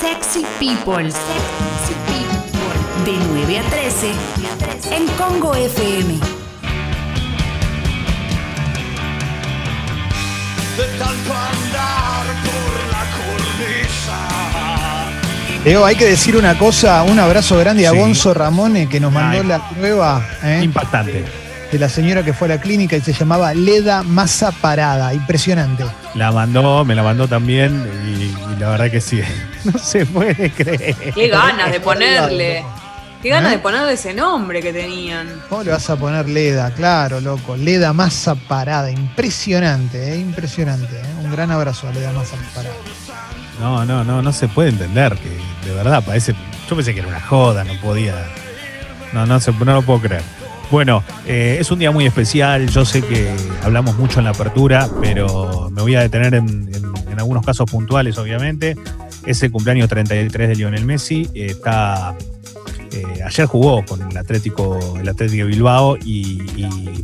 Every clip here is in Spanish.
Sexy People. Sexy People. De 9 a 13 en Congo FM. De tanto andar por la cornisa. Leo, hay que decir una cosa, un abrazo grande a Sí. Gonzo Ramone que nos mandó Ay. la prueba ¿eh? Impactante. De la señora que fue a la clínica y se llamaba Leda Masa Parada. Impresionante. La mandó, me la mandó también y, y la verdad que sí. No se puede creer. Qué ganas de ponerle. Qué ganas ¿Eh? de ponerle ese nombre que tenían. ¿Cómo le vas a poner Leda? Claro, loco. Leda Masa Parada. Impresionante, ¿eh? impresionante. ¿eh? Un gran abrazo a Leda Masa Parada. No, no, no, no se puede entender que de verdad parece. Yo pensé que era una joda, no podía. No, no, se, no lo puedo creer. Bueno, eh, es un día muy especial. Yo sé que hablamos mucho en la apertura, pero me voy a detener en, algunos casos puntuales, obviamente. Es el cumpleaños 33 de Lionel Messi. está. eh, ayer jugó con el Atlético, el Atlético de Bilbao y,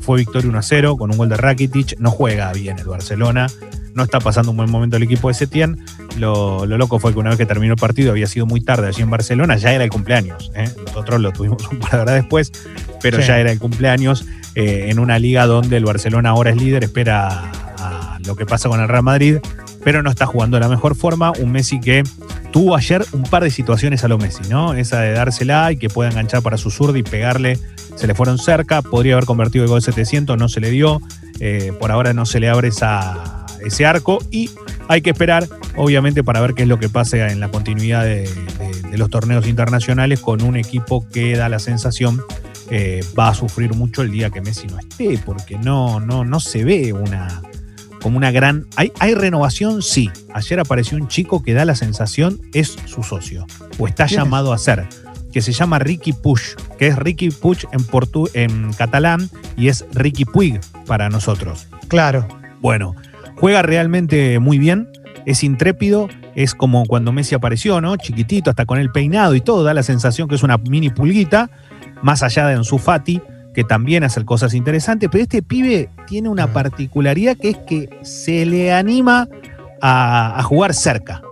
fue victoria 1 a 0 con un gol de Rakitic. No juega bien el Barcelona, no está pasando un buen momento el equipo de Setién. Lo, lo loco fue que una vez que terminó el partido, había sido muy tarde allí en Barcelona, ya era el cumpleaños. ¿eh? Nosotros lo tuvimos un par de horas después, pero Sí. ya era el cumpleaños eh, en una liga donde el Barcelona ahora es líder, espera a lo que pasa con el Real Madrid, pero no está jugando de la mejor forma. Un Messi que tuvo ayer un par de situaciones a lo Messi, ¿no? Esa de dársela y que pueda enganchar para su zurda y pegarle, se le fueron cerca, podría haber convertido el gol 700, no se le dio, eh, por ahora no se le abre esa, ese arco y hay que esperar, obviamente, para ver qué es lo que pasa en la continuidad de, de- de los torneos internacionales con un equipo que da la sensación eh, va a sufrir mucho el día que Messi no esté, porque no, no, no se ve una como una gran. ¿Hay, ¿Hay renovación? Sí. Ayer apareció un chico que da la sensación es su socio, o está llamado a ser, que se llama Ricky Push, que es Ricky Push en, portu en catalán y es Ricky Puig para nosotros. Claro. Bueno, juega realmente muy bien, es intrépido, es como cuando Messi apareció, ¿no? Chiquitito, hasta con el peinado y todo, da la sensación que es una mini pulguita, más allá de Ansu Fati, que también hace cosas interesantes, pero este pibe tiene una particularidad que es que se le anima a, a jugar cerca.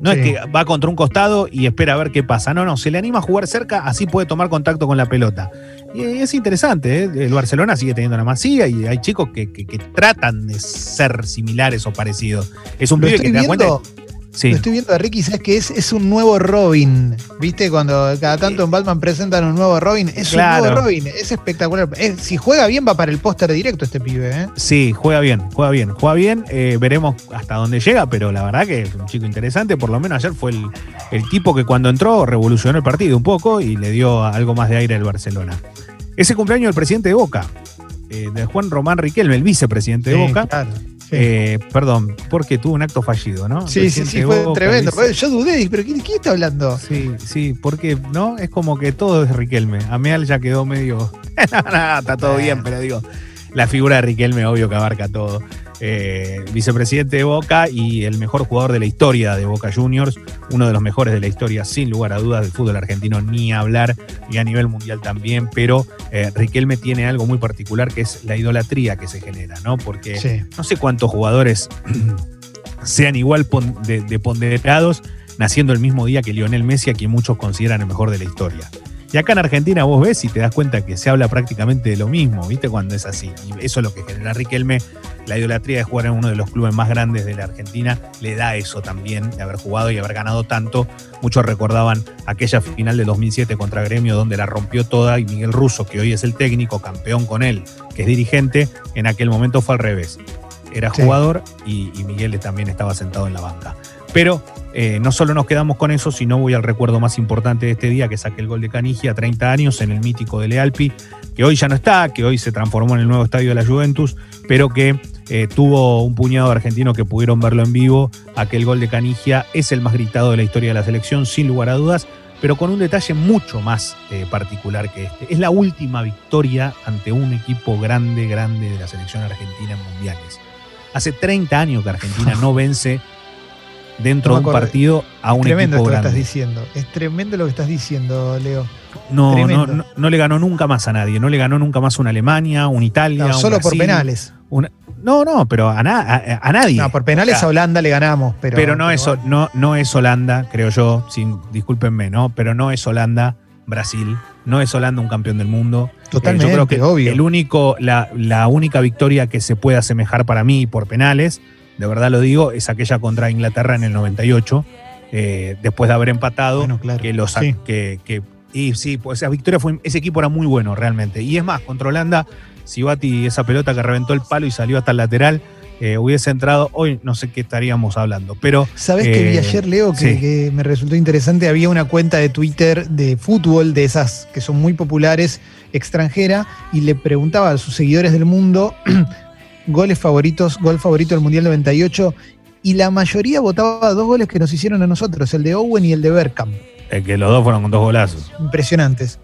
No Sí. es que va contra un costado y espera a ver qué pasa. No, no, se le anima a jugar cerca, así puede tomar contacto con la pelota. Y es interesante, ¿eh? el Barcelona sigue teniendo la masía y hay chicos que, que- que tratan de ser similares o parecidos. Es un pibe que te viendo. cuenta. Sí, Lo estoy viendo a Ricky, ¿sabes que es? Es un nuevo Robin. ¿Viste? Cuando cada tanto en Batman presentan un nuevo Robin. Es Claro. un nuevo Robin. Es espectacular. Es- si juega bien, va para el póster directo este pibe, ¿eh? sí, juega bien, juega bien, juega bien. eh, veremos hasta dónde llega, pero la verdad que es un chico interesante. Por lo menos ayer fue el, el tipo que cuando entró revolucionó el partido un poco y le dio algo más de aire al Barcelona. Ese cumpleaños del presidente de Boca, eh, de Juan Román Riquelme, el vicepresidente de Boca. claro. Sí. Eh, perdón, porque tuvo un acto fallido, ¿no? Sí, sí, sí, fue Boca, tremendo. dice- Yo dudé, pero ¿quién, quién está hablando? Sí, sí, porque no es como que todo es Riquelme. Ameal ya quedó medio. no, no, está todo bien, pero digo, la figura de Riquelme, obvio que abarca todo. Eh, vicepresidente de Boca y el mejor jugador de la historia de Boca Juniors, uno de los mejores de la historia, sin lugar a dudas, del fútbol argentino, ni hablar, y a nivel mundial también. Pero eh, Riquelme tiene algo muy particular que es la idolatría que se genera, ¿no? Porque Sí. no sé cuántos jugadores sean igual pon- de, de ponderados naciendo el mismo día que Lionel Messi, a quien muchos consideran el mejor de la historia. Y acá en Argentina vos ves y te das cuenta que se habla prácticamente de lo mismo, ¿viste? Cuando es así. Y eso es lo que genera Riquelme. La idolatría de jugar en uno de los clubes más grandes de la Argentina le da eso también, de haber jugado y haber ganado tanto. Muchos recordaban aquella final de 2007 contra Gremio, donde la rompió toda y Miguel Russo, que hoy es el técnico, campeón con él, que es dirigente, en aquel momento fue al revés. Era Sí. jugador y, y Miguel también estaba sentado en la banca. Pero eh, no solo nos quedamos con eso, sino voy al recuerdo más importante de este día, que saqué el gol de Canigia, 30 años, en el mítico de Lealpi, que hoy ya no está, que hoy se transformó en el nuevo estadio de la Juventus, pero que eh, tuvo un puñado de argentinos que pudieron verlo en vivo. Aquel gol de Canigia es el más gritado de la historia de la selección, sin lugar a dudas, pero con un detalle mucho más eh, particular que este. Es la última victoria ante un equipo grande, grande de la selección argentina en mundiales. Hace 30 años que Argentina no vence dentro No de un partido a un tremendo equipo esto que grande. estás diciendo. Es tremendo lo que estás diciendo, Leo. No, no, Tremendo. no, no le ganó nunca más a nadie. No le ganó nunca más una Alemania, una Italia. No, un solo por penales. una- no, no, pero a, na- a, a nadie. No, por penales O sea, a Holanda le ganamos, pero. Pero, no, pero es, bueno. no, no es Holanda, creo yo, sin, discúlpenme, ¿no? Pero no es Holanda, Brasil, no es Holanda un campeón del mundo. Eh, Totalmente, yo creo que obvio. El único, la, la única victoria que se puede asemejar para mí por penales, de verdad lo digo, es aquella contra Inglaterra en el 98, eh, después de haber empatado, Bueno, claro. que los Sí. que, que- y sí, pues esa victoria fue, ese equipo era muy bueno realmente. Y es más, contra Holanda, si Bati esa pelota que reventó el palo y salió hasta el lateral, eh, hubiese entrado, hoy no sé qué estaríamos hablando. Pero ¿Sabés que vi Eh, ayer, Leo, que, sí. que me resultó interesante? Había una cuenta de Twitter de fútbol, de esas que son muy populares, extranjera, y le preguntaba a sus seguidores del mundo goles favoritos, gol favorito del Mundial 98, y la mayoría votaba dos goles que nos hicieron a nosotros, el de Owen y el de Bergkamp. eh, que los dos fueron con dos golazos. Impresionantes.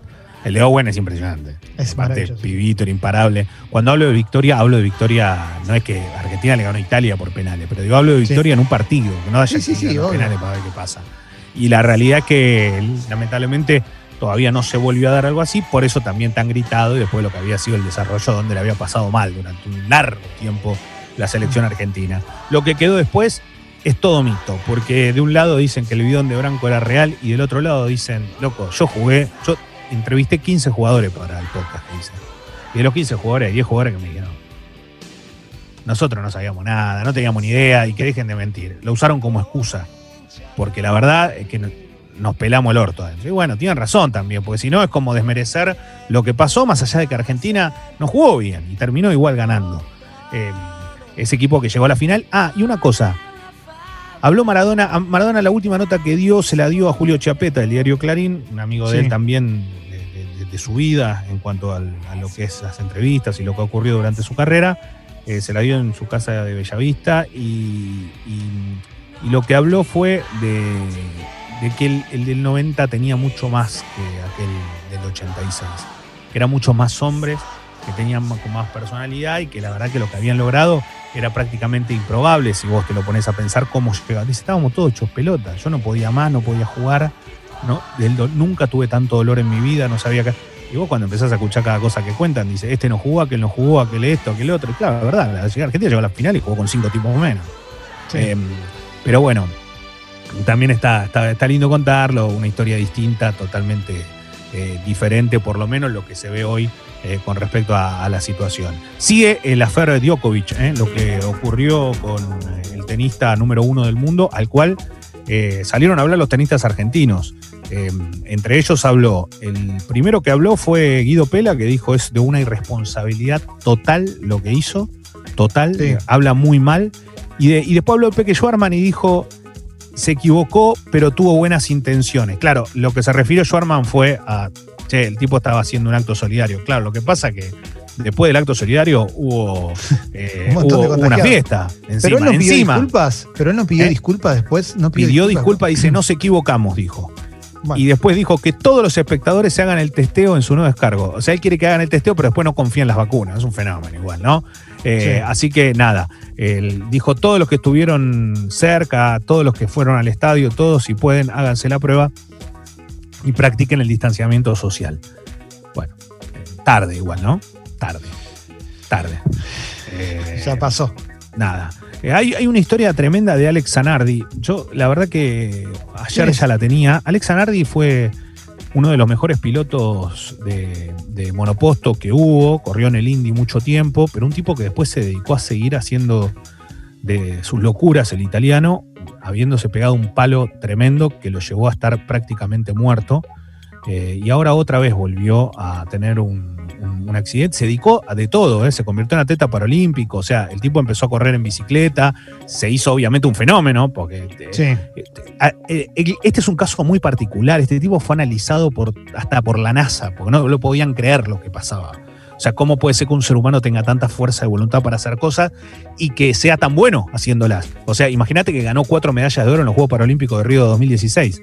El de Owen es impresionante. Es maravilloso. pibito, era imparable. Cuando hablo de victoria, hablo de victoria, no es que Argentina le ganó a Italia por penales, pero digo, hablo de Sí. victoria en un partido, que no haya Sí, sí, obvio. penales para ver qué pasa. Y la realidad es que lamentablemente todavía no se volvió a dar algo así, por eso también tan gritado y después de lo que había sido el desarrollo donde le había pasado mal durante un largo tiempo la selección argentina. Lo que quedó después es todo mito, porque de un lado dicen que el bidón de Branco era real y del otro lado dicen, loco, yo jugué, yo entrevisté 15 jugadores para el podcast, dicen. Y de los 15 jugadores, hay 10 jugadores que me dijeron, nosotros no sabíamos nada, no teníamos ni idea y que dejen de mentir. Lo usaron como excusa, porque la verdad es que nos pelamos el orto. Y bueno, tienen razón también, porque si no es como desmerecer lo que pasó, más allá de que Argentina no jugó bien y terminó igual ganando. Eh, ese equipo que llegó a la final. Ah, y una cosa. Habló Maradona, Maradona la última nota que dio se la dio a Julio Chiapeta del diario Clarín, un amigo de Sí. él también de, de- de su vida en cuanto al- a lo que es las entrevistas y lo que ha ocurrido durante su carrera. Eh, se la dio en su casa de Bellavista y, y- y lo que habló fue de, de que el, el del 90 tenía mucho más que aquel del 86, que eran muchos más hombres, que tenían más- con más personalidad y que la verdad que lo que habían logrado era prácticamente improbable si vos te lo pones a pensar cómo llegaba. Dice, estábamos todos hechos pelotas, yo no podía más, no podía jugar, ¿no? Del nunca tuve tanto dolor en mi vida, no sabía qué. Y vos cuando empezás a escuchar cada cosa que cuentan, dice, este no jugó, aquel no jugó, aquel esto, aquel otro. Y claro, la verdad, la Argentina llegó a la final y jugó con cinco tipos menos. Sí. Eh, pero bueno, también está, está, está lindo contarlo, una historia distinta, totalmente eh, diferente, por lo menos lo que se ve hoy eh, con respecto a, a la situación. Sigue el affair de Djokovic, eh, lo que ocurrió con eh, el tenista número uno del mundo, al cual eh, salieron a hablar los tenistas argentinos. Eh, entre ellos habló, el primero que habló fue Guido Pela, que dijo es de una irresponsabilidad total lo que hizo, total, Sí. eh, habla muy mal. Y, de- y después habló Peque Schwarman y dijo, se equivocó, pero tuvo buenas intenciones. Claro, lo que se refirió Schwarman fue a, che, el tipo estaba haciendo un acto solidario. Claro, lo que pasa que después del acto solidario hubo, eh, Un hubo una fiesta. pero él no pidió encima. disculpas. Pero él no pidió ¿Eh? disculpas después. No pidió, Pidió disculpas, dice, no se equivocamos, dijo. Bueno, Y después dijo que todos los espectadores se hagan el testeo en su nuevo descargo. O sea, él quiere que hagan el testeo, pero después no confía en las vacunas. Es un fenómeno igual, ¿no? Eh, Sí. Así que nada, él dijo todos los que estuvieron cerca, todos los que fueron al estadio, todos si pueden, háganse la prueba y practiquen el distanciamiento social. Bueno, tarde igual, ¿no? Tarde. Tarde. Eh, ya pasó. Nada. Eh, hay, hay una historia tremenda de Alex Zanardi. Yo, la verdad que ayer ya la tenía. Alex Zanardi fue uno de los mejores pilotos de, monoposto que hubo. Corrió en el Indy mucho tiempo, pero un tipo que después se dedicó a seguir haciendo de sus locuras el italiano, habiéndose pegado un palo tremendo que lo llevó a estar prácticamente muerto. Eh, y ahora otra vez volvió a tener un, un- un accidente. Se dedicó a de todo, ¿eh? se convirtió en atleta paralímpico. O sea, el tipo empezó a correr en bicicleta, se hizo obviamente un fenómeno, porque eh, Sí. Este es un caso muy particular. Este tipo fue analizado por, hasta por la NASA, porque no lo podían creer lo que pasaba. O sea, ¿cómo puede ser que un ser humano tenga tanta fuerza de voluntad para hacer cosas y que sea tan bueno haciéndolas? O sea, imagínate que ganó cuatro medallas de oro en los Juegos Paralímpicos de Río de 2016.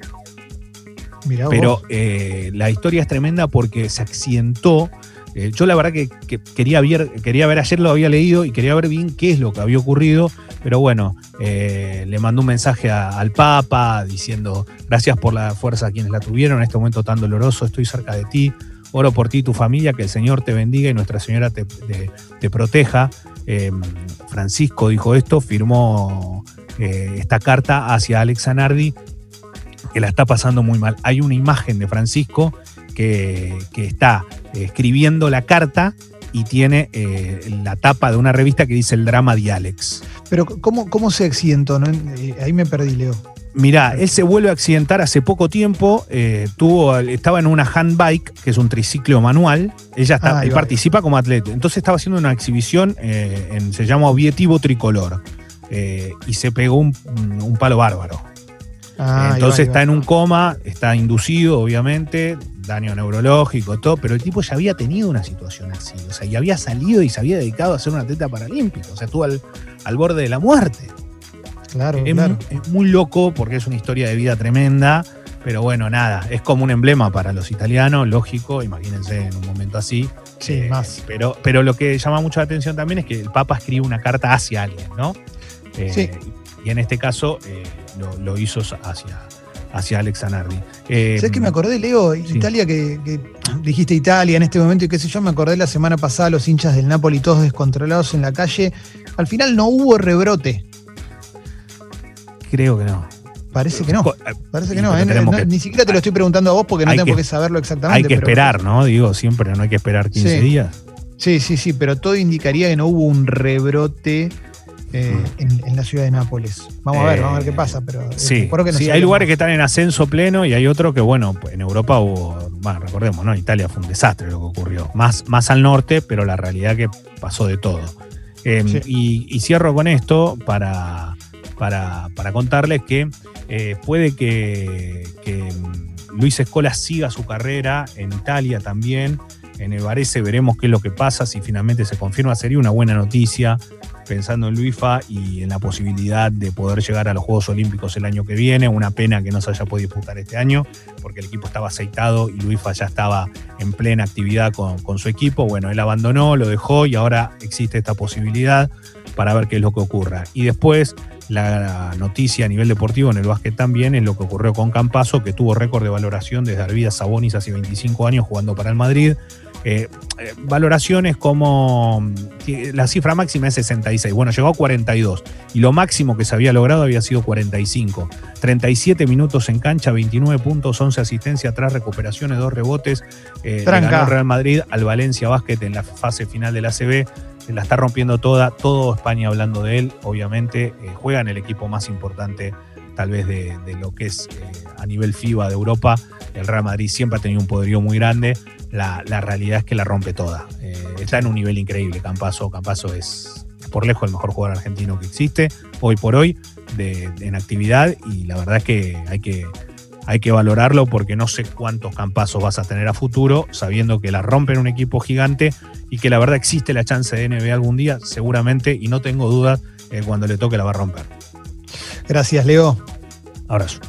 Mirá Pero eh, la historia es tremenda porque se accidentó. Eh, yo la verdad que, que quería, ver, quería ver, ayer lo había leído y quería ver bien qué es lo que había ocurrido, pero bueno, eh, le mandó un mensaje a- al Papa diciendo gracias por la fuerza a quienes la tuvieron en este momento tan doloroso, estoy cerca de ti, oro por ti y tu familia, que el Señor te bendiga y Nuestra Señora te, te- te proteja. Eh, Francisco dijo esto, firmó esta carta hacia Alex Zanardi, que la está pasando muy mal. Hay una imagen de Francisco que, que está escribiendo la carta y tiene eh, la tapa de una revista que dice el drama de Alex. Pero ¿cómo, cómo se accidentó? no? Eh, Ahí me perdí, Leo. Mirá, él se vuelve a accidentar hace poco tiempo. eh, tuvo, estaba en una handbike, que es un triciclo manual. Ella está, Ah, él participa como atleta. Entonces estaba haciendo una exhibición, eh, en- se llama Objetivo Tricolor. eh, y se pegó un, un palo bárbaro. Ah, ahí va, Entonces ahí va. está en un coma, está inducido, obviamente, daño neurológico, todo, pero el tipo ya había tenido una situación así. O sea, y había salido y se había dedicado a ser un atleta paralímpico. O sea, estuvo al, al borde de la muerte. Claro, Es, claro. es muy loco porque es una historia de vida tremenda, pero bueno, nada, es como un emblema para los italianos, lógico, imagínense en un momento así. Sí, Eh, más. Pero, pero lo que llama mucho la atención también es que el Papa escribe una carta hacia alguien, ¿no? Eh, Sí. Y en este caso eh, lo, lo hizo hacia, hacia Alex Zanardi. Eh, ¿Sabes qué me acordé, Leo? sí. Italia, que, que dijiste Italia en este momento y qué sé yo, me acordé la semana pasada los hinchas del Napoli todos descontrolados en la calle. Al final no hubo rebrote. Creo que no. Parece que no. Co- Parece Y que no, ¿eh? No, que- Ni siquiera te lo estoy preguntando a vos porque no tengo que- por qué saberlo exactamente. Hay que pero- esperar, ¿no? Digo, siempre no hay que esperar 15 Sí. días. Sí, sí, sí, pero todo indicaría que no hubo un rebrote eh, en, en la ciudad de Nápoles. Vamos a ver, Eh, vamos a ver qué pasa, pero eh, Sí, recuerdo que no sí, hay lugares más. que están en ascenso pleno y hay otros que, bueno, en Europa hubo, bueno, recordemos, ¿no? Italia fue un desastre lo que ocurrió. Más, más al norte, pero la realidad que pasó de todo. Eh, Sí. y, y cierro con esto para, para, para contarles que eh, puede que, que, mm, Luis Escola siga su carrera en Italia también. En el Varese veremos qué es lo que pasa, si finalmente se confirma. Sería una buena noticia pensando en Luifa y en la posibilidad de poder llegar a los Juegos Olímpicos el año que viene. Una pena que no se haya podido disputar este año, porque el equipo estaba aceitado y Luifa ya estaba en plena actividad con, con su equipo. Bueno, él abandonó, lo dejó y ahora existe esta posibilidad para ver qué es lo que ocurra. Y después la noticia a nivel deportivo en el básquet también es lo que ocurrió con Campaso, que tuvo récord de valoración desde Arvidas Sabonis hace 25 años jugando para el Madrid. Eh, eh, valoraciones como que la cifra máxima es 66. Bueno, llegó a 42 y lo máximo que se había logrado había sido 45. 37 minutos en cancha, 29 puntos, 11 asistencias, tras recuperaciones, dos rebotes. Eh, le ganó Real Madrid al Valencia Basket en la fase final del ACB. La está rompiendo toda, todo España hablando de él. Obviamente eh, juega en el equipo más importante tal vez de, de lo que es eh, a nivel FIBA de Europa. El Real Madrid siempre ha tenido un poderío muy grande. La, la realidad es que la rompe toda. Eh, está en un nivel increíble. Campaso, Campaso es por lejos el mejor jugador argentino que existe hoy por hoy de- de- en actividad y la verdad es que hay que hay que valorarlo porque no sé cuántos campazos vas a tener a futuro, sabiendo que la rompen un equipo gigante y que la verdad existe la chance de NBA algún día, seguramente, y no tengo dudas, eh, cuando le toque la va a romper. Gracias, Leo. Abrazo.